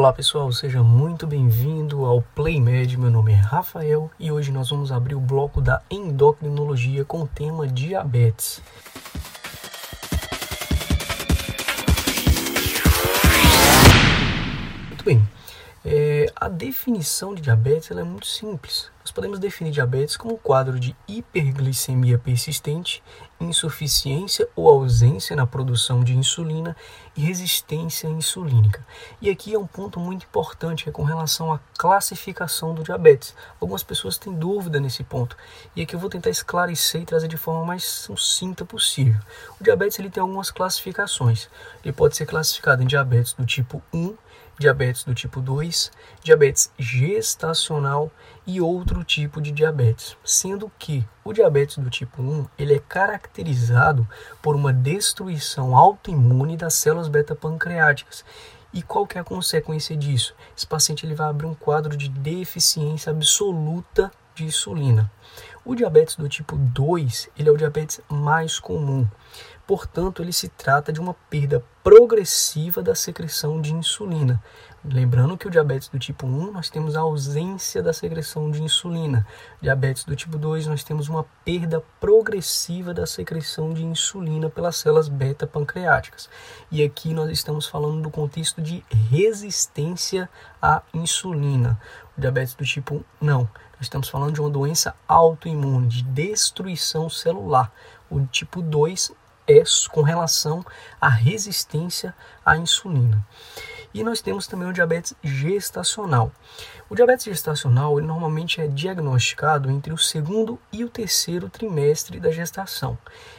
Olá pessoal, seja muito bem-vindo ao PlayMed. Meu nome é Rafael e hoje nós vamos abrir o bloco da endocrinologia com o tema diabetes. Muito bem, é, a definição de diabetes é muito simples. Nós podemos definir diabetes como um quadro de hiperglicemia persistente, insuficiência ou ausência na produção de insulina e resistência insulínica. E aqui é um ponto muito importante que é com relação à classificação do diabetes. Algumas pessoas têm dúvida nesse ponto e aqui eu vou tentar esclarecer e trazer de forma mais sucinta possível. O diabetes ele tem algumas classificações. Ele pode ser classificado em diabetes do tipo 1 diabetes do tipo 2, diabetes gestacional e outro tipo de diabetes, sendo que o diabetes do tipo 1 ele é caracterizado por uma destruição autoimune das células beta-pancreáticas. E qual que é a consequência disso? Esse paciente ele vai abrir um quadro de deficiência absoluta de insulina. O diabetes do tipo 2, ele é o diabetes mais comum. Portanto, ele se trata de uma perda progressiva da secreção de insulina. Lembrando que o diabetes do tipo 1 nós temos a ausência da secreção de insulina. Diabetes do tipo 2 nós temos uma perda progressiva da secreção de insulina pelas células beta pancreáticas. E aqui nós estamos falando do contexto de resistência à insulina. O diabetes do tipo 1 não. Nós estamos falando de uma doença autoimune, de destruição celular. O tipo 2 com relação à resistência à insulina. E nós temos também o diabetes gestacional. O diabetes gestacional ele normalmente é diagnosticado entre o segundo e o terceiro trimestre da gestação.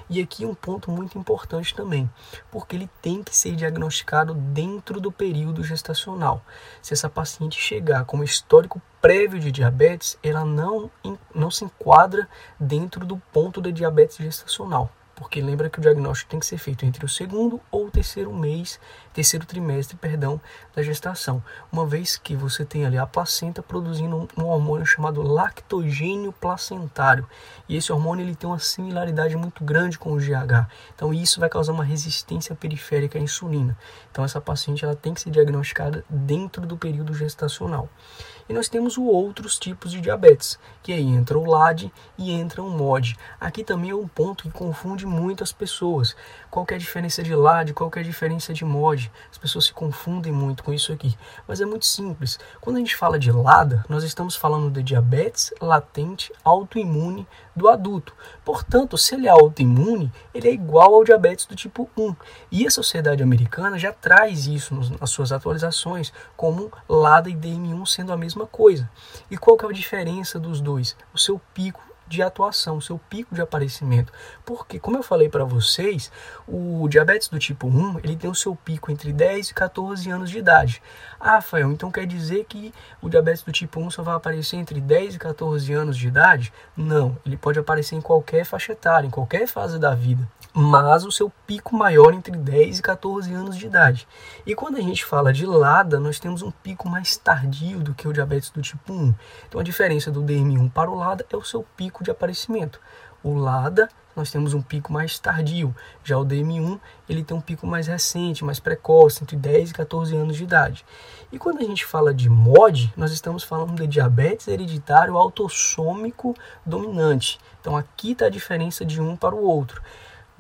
E aqui um ponto muito importante também, porque ele tem que ser diagnosticado dentro do período gestacional. Se essa paciente chegar com um histórico prévio de diabetes, ela não, não se enquadra dentro do ponto de diabetes gestacional porque lembra que o diagnóstico tem que ser feito entre o segundo ou o terceiro mês, terceiro trimestre, perdão, da gestação, uma vez que você tem ali a placenta produzindo um hormônio chamado lactogênio placentário, e esse hormônio ele tem uma similaridade muito grande com o GH, então isso vai causar uma resistência periférica à insulina. Então essa paciente ela tem que ser diagnosticada dentro do período gestacional. E nós temos outros tipos de diabetes, que aí entra o LAD e entra o MOD. Aqui também é um ponto que confunde muitas pessoas. Qual é a diferença de LAD, qual é a diferença de MOD? As pessoas se confundem muito com isso aqui. Mas é muito simples. Quando a gente fala de LADA, nós estamos falando de diabetes latente autoimune do adulto. Portanto, se ele é autoimune, ele é igual ao diabetes do tipo 1. E a sociedade americana já traz isso nas suas atualizações como LADA e DM1 sendo a mesma coisa. E qual que é a diferença dos dois? O seu pico de atuação, o seu pico de aparecimento. Porque, como eu falei para vocês, o diabetes do tipo 1, ele tem o seu pico entre 10 e 14 anos de idade. Ah, Rafael, então quer dizer que o diabetes do tipo 1 só vai aparecer entre 10 e 14 anos de idade? Não, ele pode aparecer em qualquer faixa etária, em qualquer fase da vida mas o seu pico maior entre 10 e 14 anos de idade. E quando a gente fala de LADA, nós temos um pico mais tardio do que o diabetes do tipo 1. Então a diferença do DM1 para o LADA é o seu pico de aparecimento. O LADA nós temos um pico mais tardio, já o DM1 ele tem um pico mais recente, mais precoce, entre 10 e 14 anos de idade. E quando a gente fala de MOD, nós estamos falando de diabetes hereditário autossômico dominante. Então aqui está a diferença de um para o outro.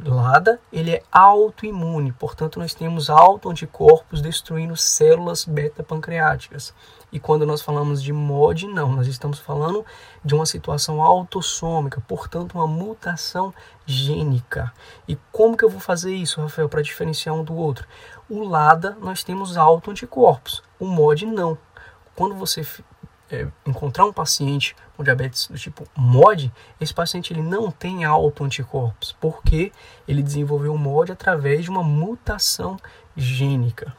LADA ele é autoimune, portanto nós temos autoanticorpos destruindo células beta-pancreáticas. E quando nós falamos de MOD, não, nós estamos falando de uma situação autossômica, portanto uma mutação gênica. E como que eu vou fazer isso, Rafael, para diferenciar um do outro? O LADA nós temos autoanticorpos, o MOD não. Quando você é, encontrar um paciente com diabetes do tipo MOD, esse paciente ele não tem autoanticorpos, porque ele desenvolveu o MOD através de uma mutação gênica.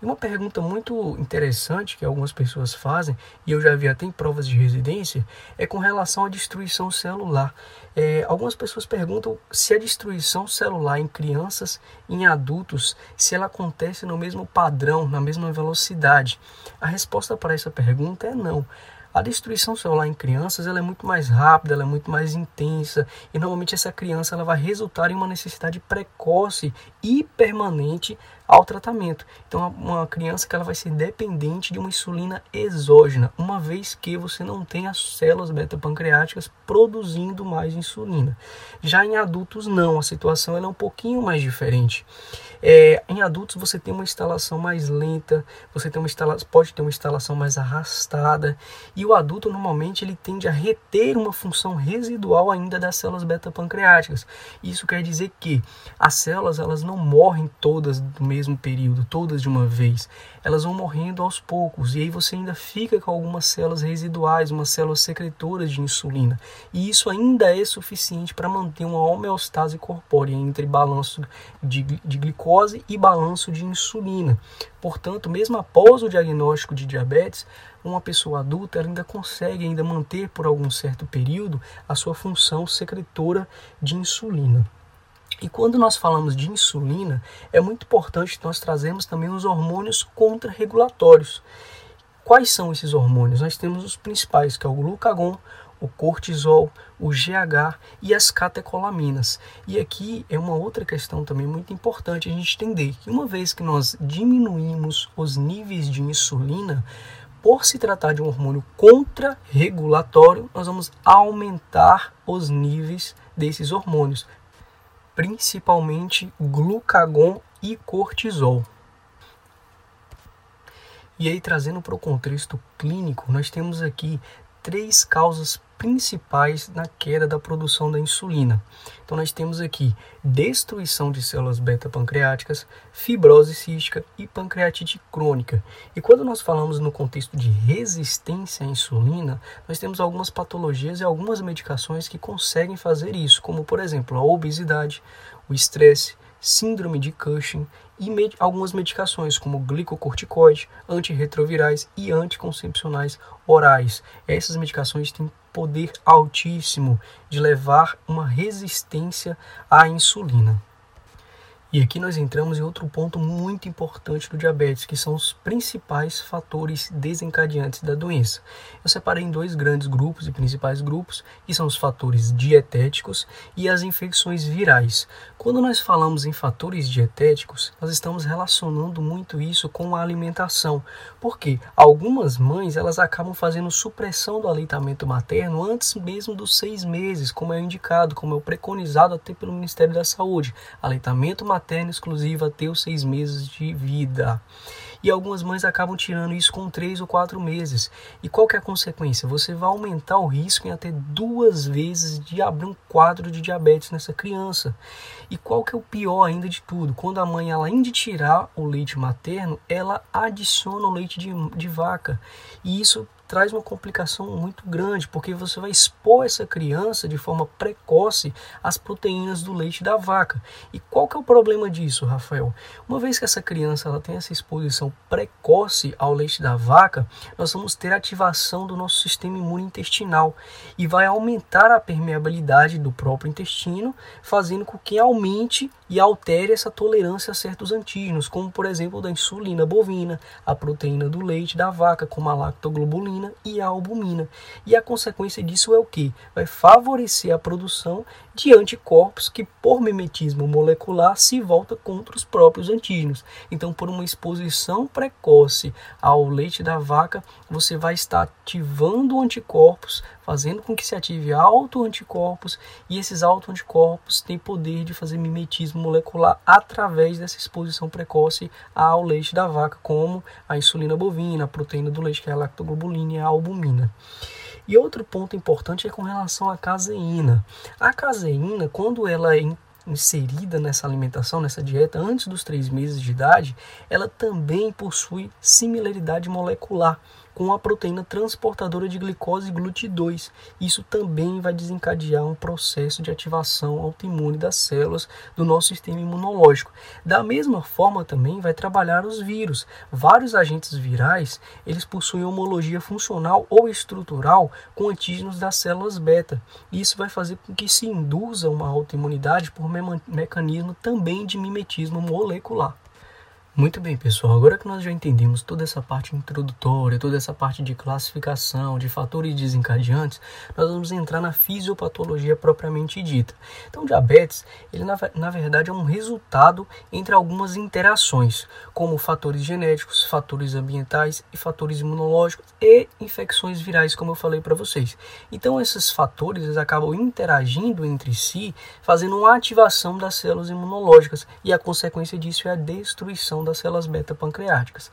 E uma pergunta muito interessante que algumas pessoas fazem, e eu já vi até em provas de residência, é com relação à destruição celular. É, algumas pessoas perguntam se a destruição celular em crianças e em adultos, se ela acontece no mesmo padrão, na mesma velocidade. A resposta para essa pergunta é não. A destruição celular em crianças ela é muito mais rápida, ela é muito mais intensa e normalmente essa criança ela vai resultar em uma necessidade precoce e permanente ao tratamento. Então, uma criança que ela vai ser dependente de uma insulina exógena, uma vez que você não tem as células beta-pancreáticas produzindo mais insulina. Já em adultos, não, a situação é um pouquinho mais diferente. É, em adultos você tem uma instalação mais lenta, você tem uma instalação, pode ter uma instalação mais arrastada e o adulto normalmente ele tende a reter uma função residual ainda das células beta-pancreáticas. Isso quer dizer que as células elas não morrem todas no mesmo período, todas de uma vez. Elas vão morrendo aos poucos e aí você ainda fica com algumas células residuais, umas células secretoras de insulina. E isso ainda é suficiente para manter uma homeostase corpórea entre balanço de, de glicose glicose e balanço de insulina. Portanto, mesmo após o diagnóstico de diabetes, uma pessoa adulta ainda consegue ainda manter por algum certo período a sua função secretora de insulina. E quando nós falamos de insulina, é muito importante nós trazermos também os hormônios contrarregulatórios. Quais são esses hormônios? Nós temos os principais, que é o glucagon, o cortisol, o GH e as catecolaminas. E aqui é uma outra questão também muito importante a gente entender que uma vez que nós diminuímos os níveis de insulina, por se tratar de um hormônio contrarregulatório, nós vamos aumentar os níveis desses hormônios, principalmente glucagon e cortisol. E aí, trazendo para o contexto clínico, nós temos aqui três causas principais na queda da produção da insulina. Então nós temos aqui destruição de células beta-pancreáticas, fibrose cística e pancreatite crônica. E quando nós falamos no contexto de resistência à insulina, nós temos algumas patologias e algumas medicações que conseguem fazer isso, como por exemplo a obesidade, o estresse, síndrome de Cushing e med algumas medicações como glicocorticoide, antirretrovirais e anticoncepcionais orais. Essas medicações têm poder altíssimo de levar uma resistência à insulina. E aqui nós entramos em outro ponto muito importante do diabetes, que são os principais fatores desencadeantes da doença. Eu separei em dois grandes grupos e principais grupos, que são os fatores dietéticos e as infecções virais. Quando nós falamos em fatores dietéticos, nós estamos relacionando muito isso com a alimentação, porque algumas mães elas acabam fazendo supressão do aleitamento materno antes mesmo dos seis meses, como é indicado, como é preconizado até pelo Ministério da Saúde. Aleitamento materno materna exclusiva até os seis meses de vida. E algumas mães acabam tirando isso com três ou quatro meses. E qual que é a consequência? Você vai aumentar o risco em até duas vezes de abrir um quadro de diabetes nessa criança. E qual que é o pior ainda de tudo? Quando a mãe, além de tirar o leite materno, ela adiciona o leite de, de vaca. E isso traz uma complicação muito grande, porque você vai expor essa criança de forma precoce às proteínas do leite da vaca. E qual que é o problema disso, Rafael? Uma vez que essa criança ela tem essa exposição precoce ao leite da vaca, nós vamos ter ativação do nosso sistema imune intestinal e vai aumentar a permeabilidade do próprio intestino, fazendo com que aumente e altere essa tolerância a certos antígenos, como por exemplo da insulina bovina, a proteína do leite da vaca, como a lactoglobulina e a albumina. E a consequência disso é o que? Vai favorecer a produção de anticorpos que, por mimetismo molecular, se volta contra os próprios antígenos. Então, por uma exposição precoce ao leite da vaca, você vai estar ativando anticorpos, fazendo com que se ative autoanticorpos, e esses autoanticorpos têm poder de fazer mimetismo molecular através dessa exposição precoce ao leite da vaca, como a insulina bovina, a proteína do leite, que é a lactoglobulina e a albumina. E outro ponto importante é com relação à caseína. A caseína, quando ela é inserida nessa alimentação, nessa dieta, antes dos três meses de idade, ela também possui similaridade molecular com a proteína transportadora de glicose GLUT2. Isso também vai desencadear um processo de ativação autoimune das células do nosso sistema imunológico. Da mesma forma também vai trabalhar os vírus. Vários agentes virais, eles possuem homologia funcional ou estrutural com antígenos das células beta. Isso vai fazer com que se induza uma autoimunidade por me mecanismo também de mimetismo molecular. Muito bem, pessoal. Agora que nós já entendemos toda essa parte introdutória, toda essa parte de classificação, de fatores desencadeantes, nós vamos entrar na fisiopatologia propriamente dita. Então, diabetes, ele na, na verdade é um resultado entre algumas interações, como fatores genéticos, fatores ambientais e fatores imunológicos e infecções virais, como eu falei para vocês. Então, esses fatores eles acabam interagindo entre si, fazendo uma ativação das células imunológicas e a consequência disso é a destruição das células beta pancreáticas.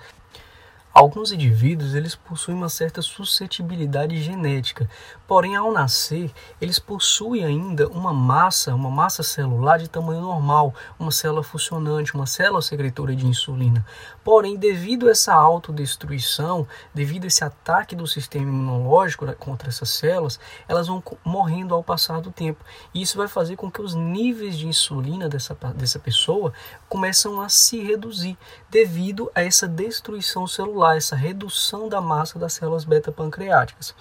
Alguns indivíduos eles possuem uma certa suscetibilidade genética, porém ao nascer eles possuem ainda uma massa, uma massa celular de tamanho normal, uma célula funcionante, uma célula secretora de insulina. Porém, devido a essa autodestruição, devido a esse ataque do sistema imunológico contra essas células, elas vão morrendo ao passar do tempo. E isso vai fazer com que os níveis de insulina dessa, dessa pessoa começam a se reduzir devido a essa destruição celular essa redução da massa das células beta pancreáticas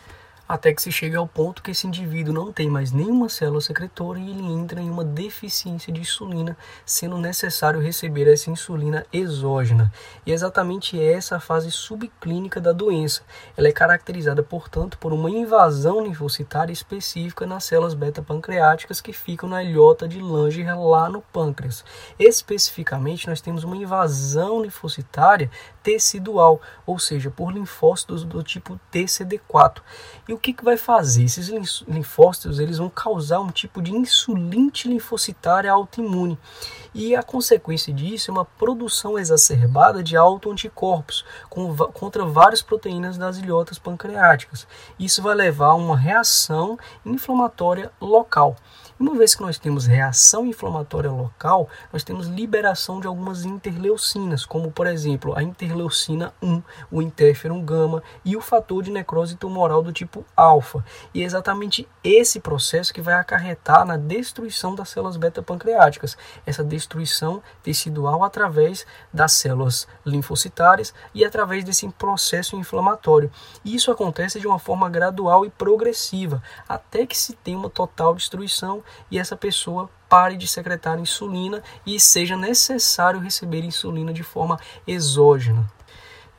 até que se chega ao ponto que esse indivíduo não tem mais nenhuma célula secretora e ele entra em uma deficiência de insulina, sendo necessário receber essa insulina exógena. E é exatamente essa fase subclínica da doença. Ela é caracterizada, portanto, por uma invasão linfocitária específica nas células beta-pancreáticas que ficam na ilhota de Langer lá no pâncreas. Especificamente, nós temos uma invasão linfocitária tecidual, ou seja, por linfócitos do tipo TCD4. E o que, que vai fazer? Esses linfócitos eles vão causar um tipo de insulinte linfocitária autoimune. E a consequência disso é uma produção exacerbada de autoanticorpos contra várias proteínas das ilhotas pancreáticas. Isso vai levar a uma reação inflamatória local. Uma vez que nós temos reação inflamatória local, nós temos liberação de algumas interleucinas, como por exemplo a interleucina 1, o interferon gama e o fator de necrose tumoral do tipo alfa. E é exatamente esse processo que vai acarretar na destruição das células beta pancreáticas, essa destruição tecidual através das células linfocitárias e através desse processo inflamatório. E isso acontece de uma forma gradual e progressiva, até que se tenha uma total destruição e essa pessoa pare de secretar insulina e seja necessário receber insulina de forma exógena.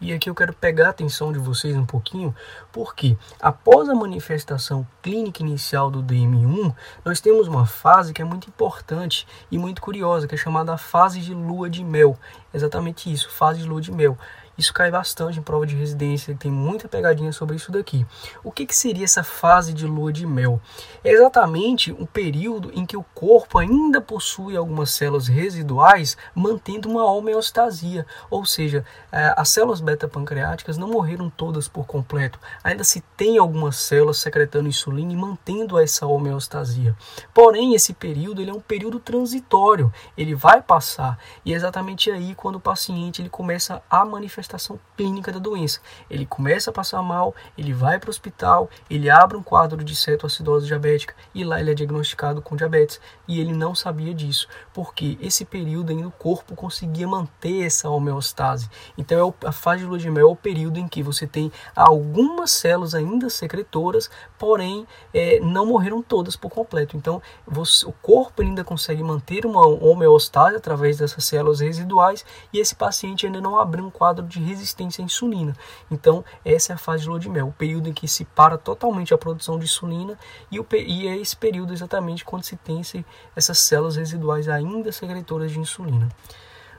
E aqui eu quero pegar a atenção de vocês um pouquinho, porque após a manifestação clínica inicial do DM1, nós temos uma fase que é muito importante e muito curiosa, que é chamada fase de lua de mel. Exatamente isso, fase de lua de mel. Isso cai bastante em prova de residência, tem muita pegadinha sobre isso daqui. O que, que seria essa fase de lua de mel? É exatamente um período em que o corpo ainda possui algumas células residuais, mantendo uma homeostasia, ou seja, é, as células beta-pancreáticas não morreram todas por completo, ainda se tem algumas células secretando insulina e mantendo essa homeostasia. Porém, esse período ele é um período transitório, ele vai passar, e é exatamente aí quando o paciente ele começa a manifestar manifestação clínica da doença. Ele começa a passar mal, ele vai para o hospital, ele abre um quadro de cetoacidose diabética e lá ele é diagnosticado com diabetes. E ele não sabia disso, porque esse período ainda o corpo conseguia manter essa homeostase. Então é a fase de lua de mel é o período em que você tem algumas células ainda secretoras, porém é, não morreram todas por completo. Então você, o corpo ainda consegue manter uma homeostase através dessas células residuais e esse paciente ainda não abriu um quadro de de resistência à insulina. Então, essa é a fase de lua de mel, o período em que se para totalmente a produção de insulina e, o, e é esse período exatamente quando se tem esse, essas células residuais ainda secretoras de insulina.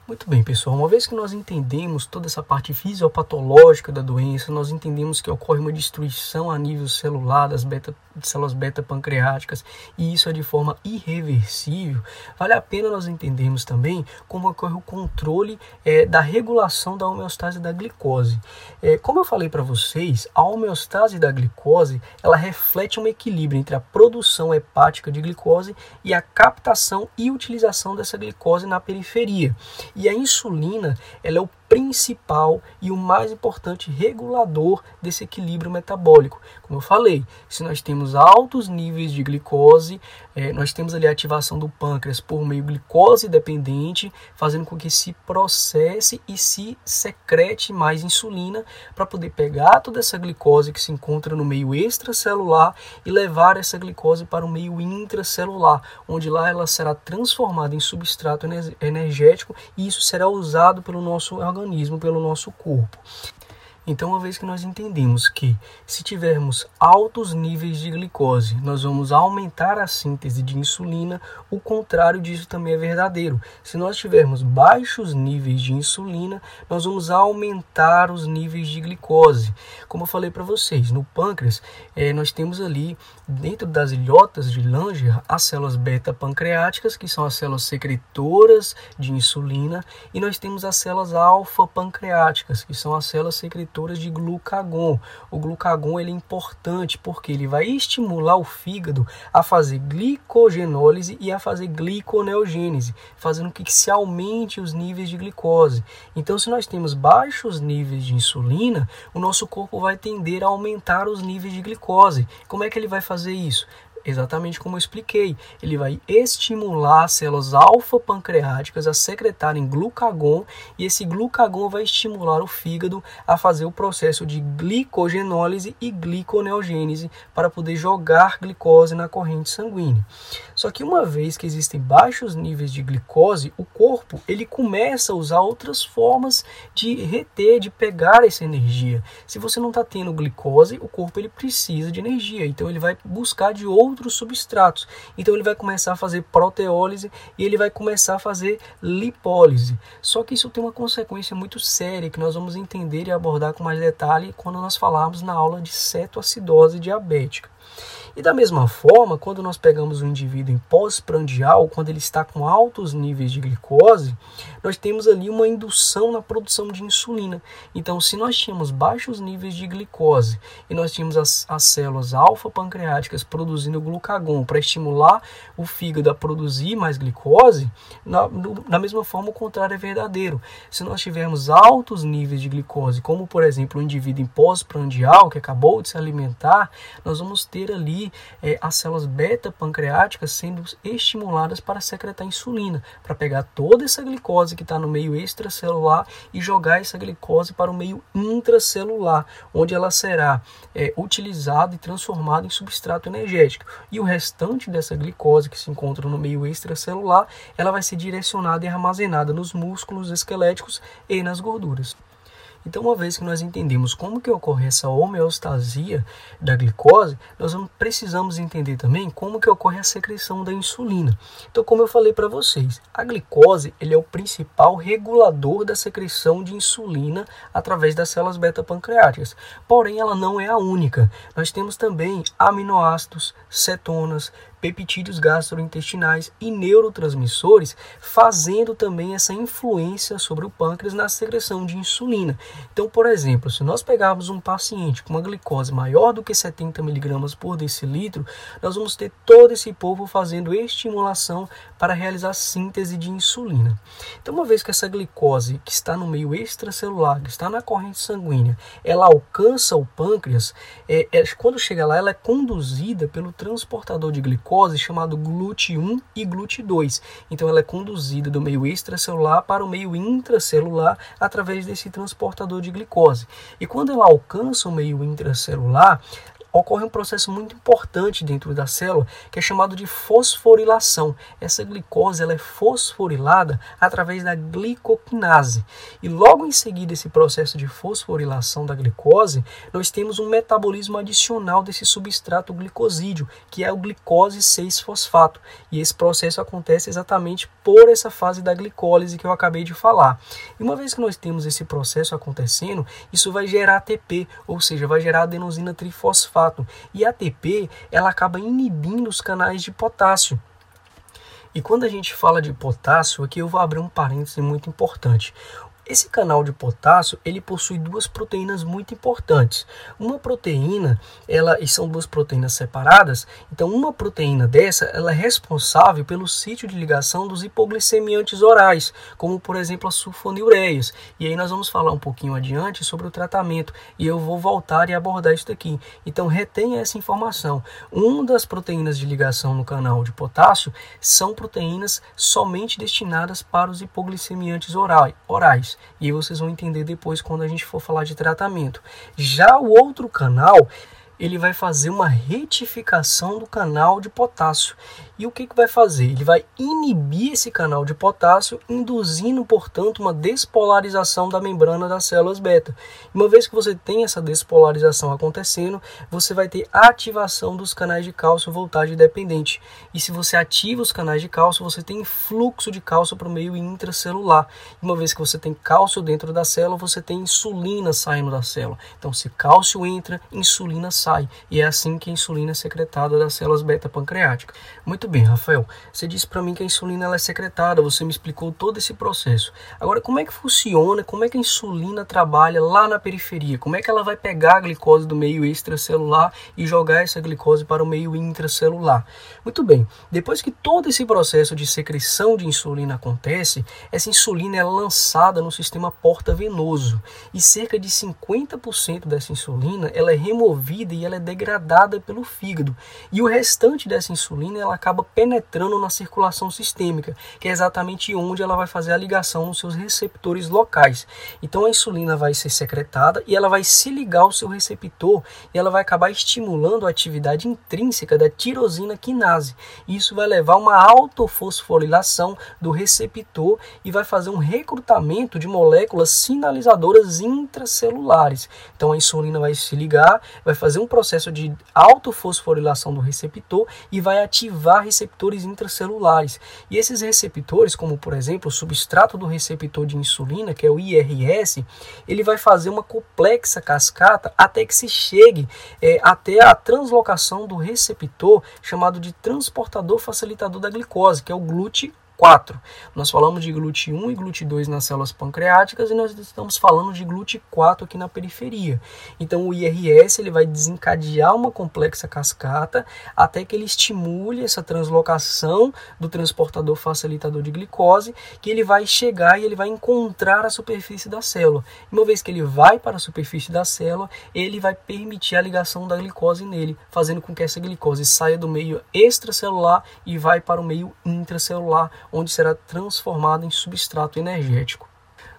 Muito bem, pessoal. Uma vez que nós entendemos toda essa parte fisiopatológica da doença, nós entendemos que ocorre uma destruição a nível celular das beta, células beta pancreáticas e isso é de forma irreversível, vale a pena nós entendermos também como ocorre o controle é, da regulação da homeostase da glicose. É, como eu falei para vocês, a homeostase da glicose ela reflete um equilíbrio entre a produção hepática de glicose e a captação e utilização dessa glicose na periferia. E a insulina, ela é o principal e o mais importante regulador desse equilíbrio metabólico. Como eu falei, se nós temos altos níveis de glicose, é, nós temos ali a ativação do pâncreas por meio glicose dependente, fazendo com que se processe e se secrete mais insulina para poder pegar toda essa glicose que se encontra no meio extracelular e levar essa glicose para o meio intracelular, onde lá ela será transformada em substrato energético e isso será usado pelo nosso organismo, pelo nosso corpo. Então, uma vez que nós entendemos que se tivermos altos níveis de glicose, nós vamos aumentar a síntese de insulina, o contrário disso também é verdadeiro. Se nós tivermos baixos níveis de insulina, nós vamos aumentar os níveis de glicose. Como eu falei para vocês, no pâncreas, é, nós temos ali, dentro das ilhotas de Langer, as células beta-pancreáticas, que são as células secretoras de insulina, e nós temos as células alfa-pancreáticas, que são as células secretoras de glucagon. O glucagon ele é importante porque ele vai estimular o fígado a fazer glicogenólise e a fazer gliconeogênese, fazendo com que se aumente os níveis de glicose. Então, se nós temos baixos níveis de insulina, o nosso corpo vai tender a aumentar os níveis de glicose. Como é que ele vai fazer isso? Exatamente como eu expliquei, ele vai estimular as células alfa-pancreáticas a secretarem glucagon e esse glucagon vai estimular o fígado a fazer o processo de glicogenólise e gliconeogênese para poder jogar glicose na corrente sanguínea. Só que uma vez que existem baixos níveis de glicose, o corpo ele começa a usar outras formas de reter, de pegar essa energia. Se você não está tendo glicose, o corpo ele precisa de energia, então ele vai buscar de outros outros substratos. Então ele vai começar a fazer proteólise e ele vai começar a fazer lipólise. Só que isso tem uma consequência muito séria que nós vamos entender e abordar com mais detalhe quando nós falarmos na aula de cetoacidose diabética. E da mesma forma, quando nós pegamos um indivíduo em pós-prandial, quando ele está com altos níveis de glicose, nós temos ali uma indução na produção de insulina. Então, se nós tínhamos baixos níveis de glicose e nós tínhamos as, as células alfa-pancreáticas produzindo glucagon para estimular o fígado a produzir mais glicose, na, no, da mesma forma o contrário é verdadeiro. Se nós tivermos altos níveis de glicose, como por exemplo um indivíduo em pós-prandial que acabou de se alimentar, nós vamos ter ali é, as células beta-pancreáticas sendo estimuladas para secretar insulina, para pegar toda essa glicose que está no meio extracelular e jogar essa glicose para o meio intracelular, onde ela será é, utilizada e transformada em substrato energético. E o restante dessa glicose que se encontra no meio extracelular, ela vai ser direcionada e armazenada nos músculos esqueléticos e nas gorduras. Então, uma vez que nós entendemos como que ocorre essa homeostasia da glicose, nós precisamos entender também como que ocorre a secreção da insulina. Então, como eu falei para vocês, a glicose ele é o principal regulador da secreção de insulina através das células beta-pancreáticas. Porém, ela não é a única. Nós temos também aminoácidos, cetonas, peptídeos gastrointestinais e neurotransmissores, fazendo também essa influência sobre o pâncreas na secreção de insulina. Então, por exemplo, se nós pegarmos um paciente com uma glicose maior do que 70 miligramas por decilitro, nós vamos ter todo esse povo fazendo estimulação para realizar síntese de insulina. Então, uma vez que essa glicose que está no meio extracelular, que está na corrente sanguínea, ela alcança o pâncreas, é, é, quando chega lá, ela é conduzida pelo transportador de glicose glicose chamado GLUT1 e GLUT2. Então ela é conduzida do meio extracelular para o meio intracelular através desse transportador de glicose. E quando ela alcança o meio intracelular, ocorre um processo muito importante dentro da célula que é chamado de fosforilação. Essa glicose ela é fosforilada através da glicoquinase. E logo em seguida esse processo de fosforilação da glicose, nós temos um metabolismo adicional desse substrato glicosídeo, que é o glicose 6-fosfato. E esse processo acontece exatamente por essa fase da glicólise que eu acabei de falar. E uma vez que nós temos esse processo acontecendo, isso vai gerar ATP, ou seja, vai gerar adenosina trifosfato e a ATP ela acaba inibindo os canais de potássio. E quando a gente fala de potássio, aqui eu vou abrir um parêntese muito importante. Esse canal de potássio, ele possui duas proteínas muito importantes. Uma proteína, ela e são duas proteínas separadas. Então, uma proteína dessa, ela é responsável pelo sítio de ligação dos hipoglicemiantes orais, como por exemplo as sulfonilureias. E aí nós vamos falar um pouquinho adiante sobre o tratamento e eu vou voltar e abordar isso daqui. Então, retenha essa informação. Uma das proteínas de ligação no canal de potássio são proteínas somente destinadas para os hipoglicemiantes orais. E vocês vão entender depois quando a gente for falar de tratamento. Já o outro canal ele vai fazer uma retificação do canal de potássio. E o que, que vai fazer? Ele vai inibir esse canal de potássio, induzindo, portanto, uma despolarização da membrana das células beta. Uma vez que você tem essa despolarização acontecendo, você vai ter ativação dos canais de cálcio voltagem dependente. E se você ativa os canais de cálcio, você tem fluxo de cálcio para o meio intracelular. Uma vez que você tem cálcio dentro da célula, você tem insulina saindo da célula. Então, se cálcio entra, insulina sai. E é assim que a insulina é secretada das células beta pancreáticas. Muito bem, Rafael. Você disse para mim que a insulina é secretada, você me explicou todo esse processo. Agora, como é que funciona? Como é que a insulina trabalha lá na periferia? Como é que ela vai pegar a glicose do meio extracelular e jogar essa glicose para o meio intracelular? Muito bem. Depois que todo esse processo de secreção de insulina acontece, essa insulina é lançada no sistema porta-venoso e cerca de 50% dessa insulina ela é removida e ela é degradada pelo fígado. E o restante dessa insulina ela acaba penetrando na circulação sistêmica, que é exatamente onde ela vai fazer a ligação nos seus receptores locais. Então a insulina vai ser secretada e ela vai se ligar ao seu receptor e ela vai acabar estimulando a atividade intrínseca da tirosina quinase. Isso vai levar a uma autofosforilação do receptor e vai fazer um recrutamento de moléculas sinalizadoras intracelulares. Então a insulina vai se ligar, vai fazer um processo de autofosforilação do receptor e vai ativar receptores intracelulares. E esses receptores, como por exemplo o substrato do receptor de insulina, que é o IRS, ele vai fazer uma complexa cascata até que se chegue é, até a translocação do receptor chamado de transportador facilitador da glicose, que é o GLUT 4. Nós falamos de GLUT1 e GLUT2 nas células pancreáticas e nós estamos falando de GLUT4 aqui na periferia. Então o IRS ele vai desencadear uma complexa cascata até que ele estimule essa translocação do transportador facilitador de glicose, que ele vai chegar e ele vai encontrar a superfície da célula. Uma vez que ele vai para a superfície da célula, ele vai permitir a ligação da glicose nele, fazendo com que essa glicose saia do meio extracelular e vai para o meio intracelular, onde será transformado em substrato energético.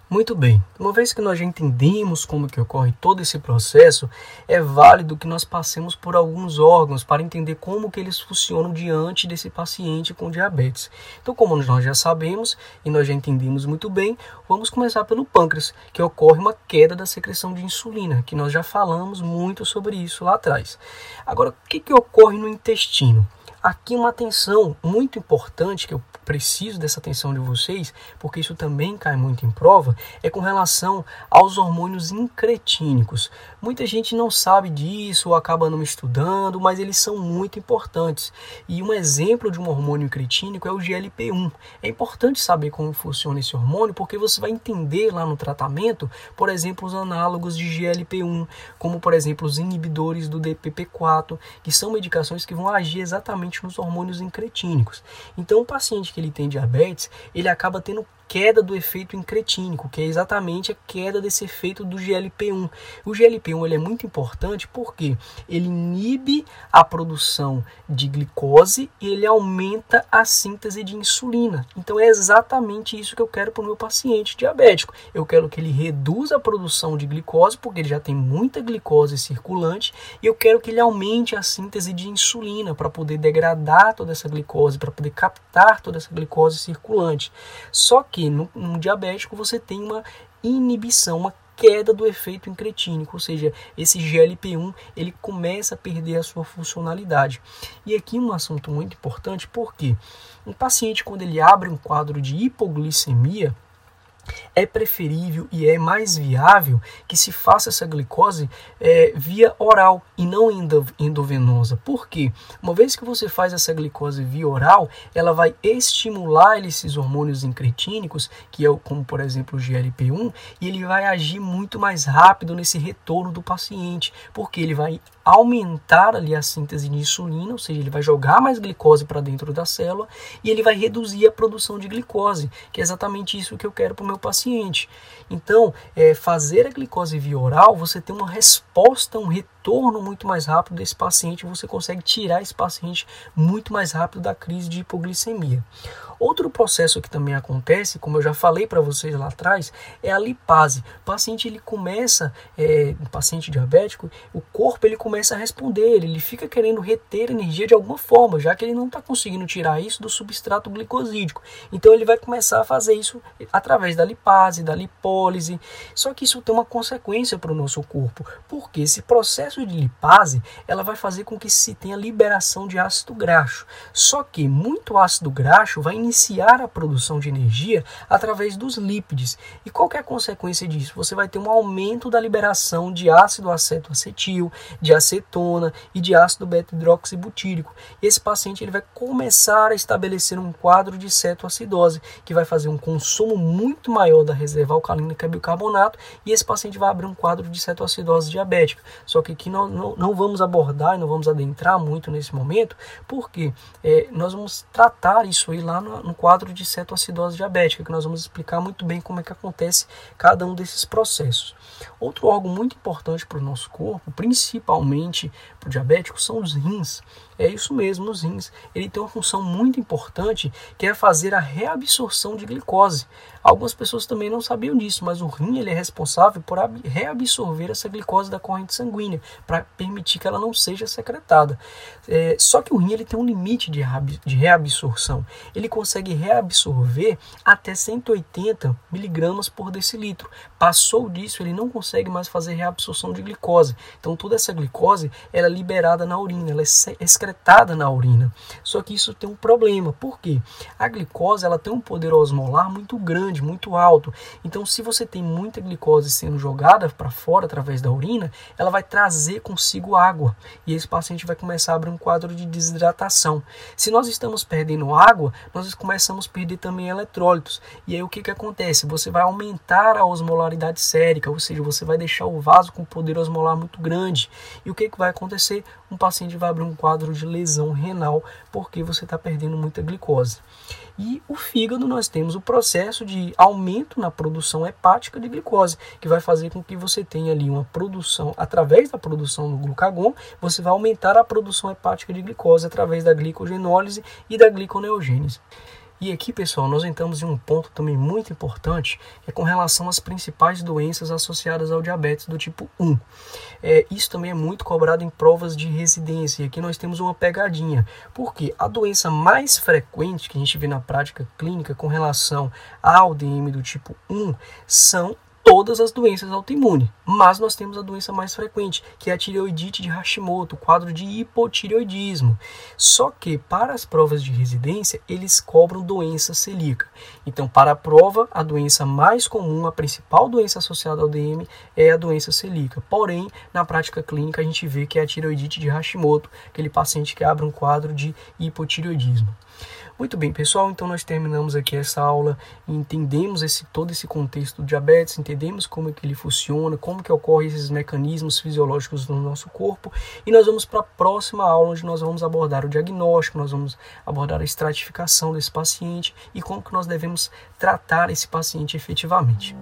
Muito bem, uma vez que nós já entendemos como que ocorre todo esse processo, é válido que nós passemos por alguns órgãos para entender como que eles funcionam diante desse paciente com diabetes. Então, como nós já sabemos e nós já entendemos muito bem, vamos começar pelo pâncreas, que ocorre uma queda da secreção de insulina, que nós já falamos muito sobre isso lá atrás. Agora, o que, que ocorre no intestino? Aqui uma atenção muito importante que eu preciso dessa atenção de vocês, porque isso também cai muito em prova, é com relação aos hormônios incretínicos. Muita gente não sabe disso ou acaba não estudando, mas eles são muito importantes. E um exemplo de um hormônio incretínico é o GLP-1. É importante saber como funciona esse hormônio, porque você vai entender lá no tratamento, por exemplo, os análogos de GLP-1, como por exemplo os inibidores do DPP-4, que são medicações que vão agir exatamente nos hormônios incretínicos. Então, o paciente que ele tem diabetes, ele acaba tendo queda do efeito incretínico, que é exatamente a queda desse efeito do GLP-1. O GLP-1 ele é muito importante porque ele inibe a produção de glicose e ele aumenta a síntese de insulina. Então é exatamente isso que eu quero para o meu paciente diabético. Eu quero que ele reduza a produção de glicose, porque ele já tem muita glicose circulante, e eu quero que ele aumente a síntese de insulina para poder degradar toda essa glicose, para poder captar toda essa glicose circulante. Só que que no, no diabético você tem uma inibição, uma queda do efeito incretínico, ou seja, esse GLP-1 ele começa a perder a sua funcionalidade. E aqui um assunto muito importante, porque um paciente quando ele abre um quadro de hipoglicemia, é preferível e é mais viável que se faça essa glicose é, via oral e não endovenosa. Por quê? Uma vez que você faz essa glicose via oral, ela vai estimular esses hormônios incretínicos, que é como por exemplo o GLP-1, e ele vai agir muito mais rápido nesse retorno do paciente, porque ele vai aumentar ali a síntese de insulina, ou seja, ele vai jogar mais glicose para dentro da célula e ele vai reduzir a produção de glicose, que é exatamente isso que eu quero para o meu paciente. Então, é, fazer a glicose via oral, você tem uma resposta, um retorno muito mais rápido desse paciente, você consegue tirar esse paciente muito mais rápido da crise de hipoglicemia. Outro processo que também acontece, como eu já falei para vocês lá atrás, é a lipase. O paciente ele começa, é, um paciente diabético, o corpo ele começa a responder, ele fica querendo reter energia de alguma forma, já que ele não está conseguindo tirar isso do substrato glicosídico. Então ele vai começar a fazer isso através da lipase, da lipólise. Só que isso tem uma consequência para o nosso corpo, porque esse processo de lipase ela vai fazer com que se tenha liberação de ácido graxo. Só que muito ácido graxo vai iniciar a produção de energia através dos lípides. E qual é a consequência disso? Você vai ter um aumento da liberação de ácido acetoacetil, de acetona e de ácido beta-hidroxibutírico. Esse paciente ele vai começar a estabelecer um quadro de cetoacidose, que vai fazer um consumo muito maior da reserva é bicarbonato, e esse paciente vai abrir um quadro de cetoacidose diabética. Só que aqui nós não, não vamos abordar e não vamos adentrar muito nesse momento, porque é, nós vamos tratar isso aí lá no, no quadro de cetoacidose diabética, que nós vamos explicar muito bem como é que acontece cada um desses processos. Outro órgão muito importante para o nosso corpo, principalmente para o diabético, são os rins. É isso mesmo, os rins. Ele tem uma função muito importante que é fazer a reabsorção de glicose. Algumas pessoas também não sabiam disso, mas o rim ele é responsável por reabsorver essa glicose da corrente sanguínea para permitir que ela não seja secretada. É, só que o rim ele tem um limite de, de reabsorção. Ele consegue reabsorver até 180 miligramas por decilitro. Passou disso, ele não consegue mais fazer reabsorção de glicose. Então toda essa glicose ela é liberada na urina, ela é excretada na urina. Só que isso tem um problema. Por quê? A glicose ela tem um poder osmolar muito grande, muito alto. Então se você tem muita glicose sendo jogada para fora através da urina, ela vai trazer consigo água. E esse paciente vai começar a abrir um quadro de desidratação. Se nós estamos perdendo água, nós começamos a perder também eletrólitos. E aí o que, que acontece? Você vai aumentar a osmolaridade sérica, ou seja, você vai deixar o vaso com poder osmolar muito grande. E o que, que vai acontecer? Um paciente vai abrir um quadro de lesão renal porque você está perdendo muita glicose. E o fígado, nós temos o processo de aumento na produção hepática de glicose, que vai fazer com que você tenha ali uma produção, através da produção do glucagon, você vai aumentar a produção hepática de glicose através da glicogenólise e da gliconeogênese. E aqui, pessoal, nós entramos em um ponto também muito importante, é com relação às principais doenças associadas ao diabetes do tipo 1. É, isso também é muito cobrado em provas de residência. E aqui nós temos uma pegadinha, porque a doença mais frequente que a gente vê na prática clínica com relação ao DM do tipo 1 são todas as doenças autoimunes, mas nós temos a doença mais frequente, que é a tireoidite de Hashimoto, quadro de hipotireoidismo. Só que para as provas de residência, eles cobram doença celíaca. Então, para a prova, a doença mais comum, a principal doença associada ao DM é a doença celíaca. Porém, na prática clínica, a gente vê que é a tireoidite de Hashimoto, aquele paciente que abre um quadro de hipotireoidismo. Muito bem, pessoal, então nós terminamos aqui essa aula, entendemos esse todo esse contexto do diabetes, entendemos como é que ele funciona, como que ocorrem esses mecanismos fisiológicos no nosso corpo, e nós vamos para a próxima aula onde nós vamos abordar o diagnóstico, nós vamos abordar a estratificação desse paciente e como que nós devemos tratar esse paciente efetivamente.